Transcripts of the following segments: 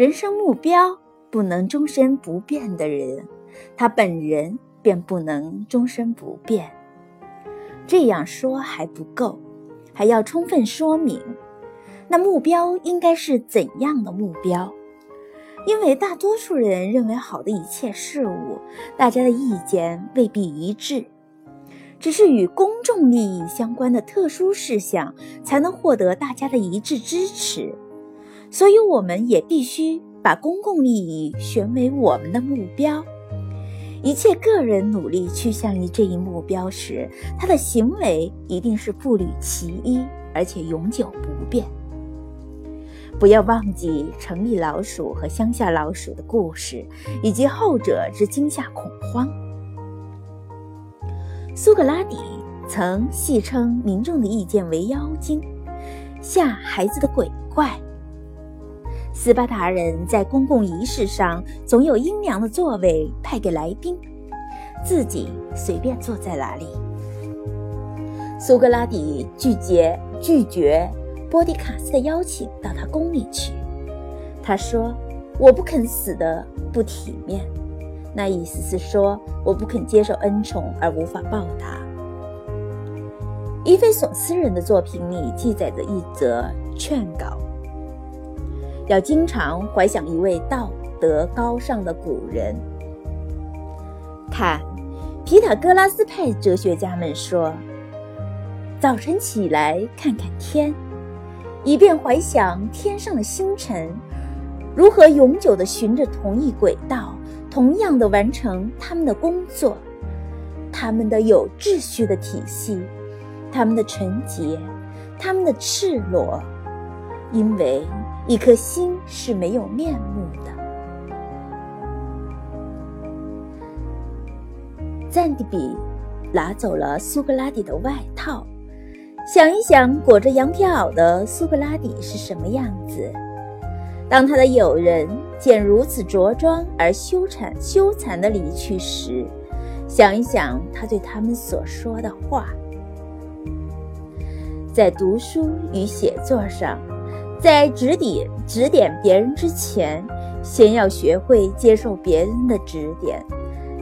人生目标不能终身不变的人，他本人便不能终身不变。这样说还不够，还要充分说明，那目标应该是怎样的目标？因为大多数人认为好的一切事物，大家的意见未必一致，只是与公众利益相关的特殊事项才能获得大家的一致支持。所以，我们也必须把公共利益选为我们的目标。一切个人努力趋向于这一目标时，他的行为一定是步履其一，而且永久不变。不要忘记城里老鼠和乡下老鼠的故事，以及后者之惊吓恐慌。苏格拉底曾戏称民众的意见为妖精，吓孩子的鬼怪。斯巴达人在公共仪式上总有阴凉的座位派给来宾，自己随便坐在哪里。苏格拉底拒绝拒绝波迪卡斯的邀请到他宫里去。他说：“我不肯死的不体面。”那意思是说，我不肯接受恩宠而无法报答。伊菲索斯人的作品里记载着一则劝告。要经常怀想一位道德高尚的古人。看，皮塔哥拉斯派哲学家们说：早晨起来看看天，以便怀想天上的星辰如何永久地循着同一轨道，同样的完成他们的工作，他们的有秩序的体系，他们的纯洁，他们的赤裸，因为。一颗心是没有面目的。赞迪比拿走了苏格拉底的外套，想一想裹着羊皮袄的苏格拉底是什么样子。当他的友人见如此着装而羞惭羞惭的离去时，想一想他对他们所说的话，在读书与写作上。在指点指点别人之前，先要学会接受别人的指点，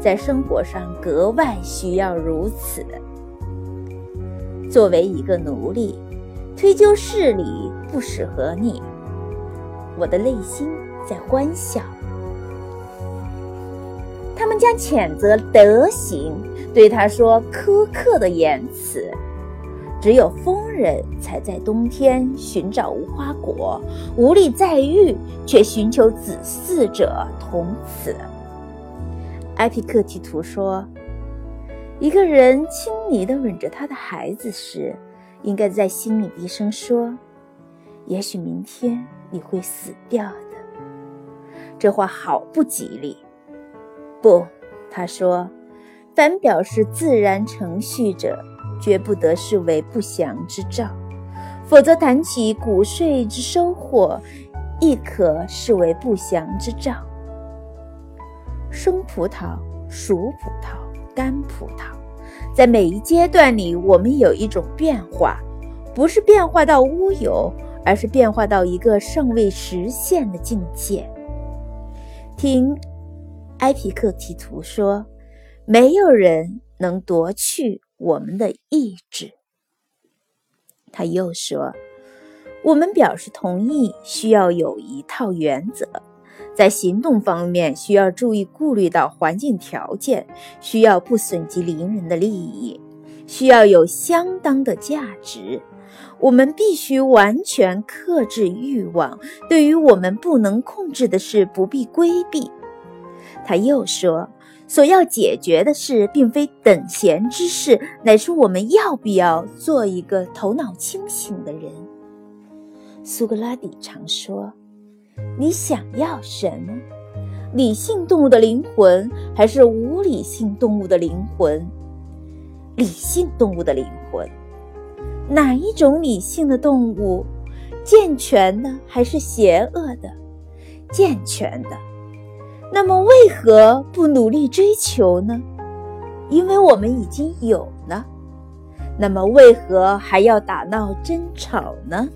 在生活上格外需要如此。作为一个奴隶，推究事理不适合你。我的内心在欢笑。他们将谴责德行，对他说苛刻的言辞。只有疯人才在冬天寻找无花果，无力再遇，却寻求子嗣者同此。埃皮克提图说：“一个人亲昵地吻着他的孩子时，应该在心里低声说：‘也许明天你会死掉的。’这话好不吉利。不，他说，凡表示自然程序者。”绝不得视为不祥之兆，否则谈起谷税之收获，亦可视为不祥之兆。生葡萄、熟葡萄、干葡萄，在每一阶段里，我们有一种变化，不是变化到乌有，而是变化到一个尚未实现的境界。听埃皮克提图说，没有人能夺去。我们的意志。他又说：“我们表示同意，需要有一套原则，在行动方面需要注意顾虑到环境条件，需要不损及邻人的利益，需要有相当的价值。我们必须完全克制欲望，对于我们不能控制的事不必规避。”他又说。所要解决的事，并非等闲之事，乃是我们要不要做一个头脑清醒的人。苏格拉底常说：“你想要什么？理性动物的灵魂，还是无理性动物的灵魂？理性动物的灵魂，哪一种理性的动物？健全的还是邪恶的？健全的。”那么，为何不努力追求呢？因为我们已经有了。那么，为何还要打闹争吵呢？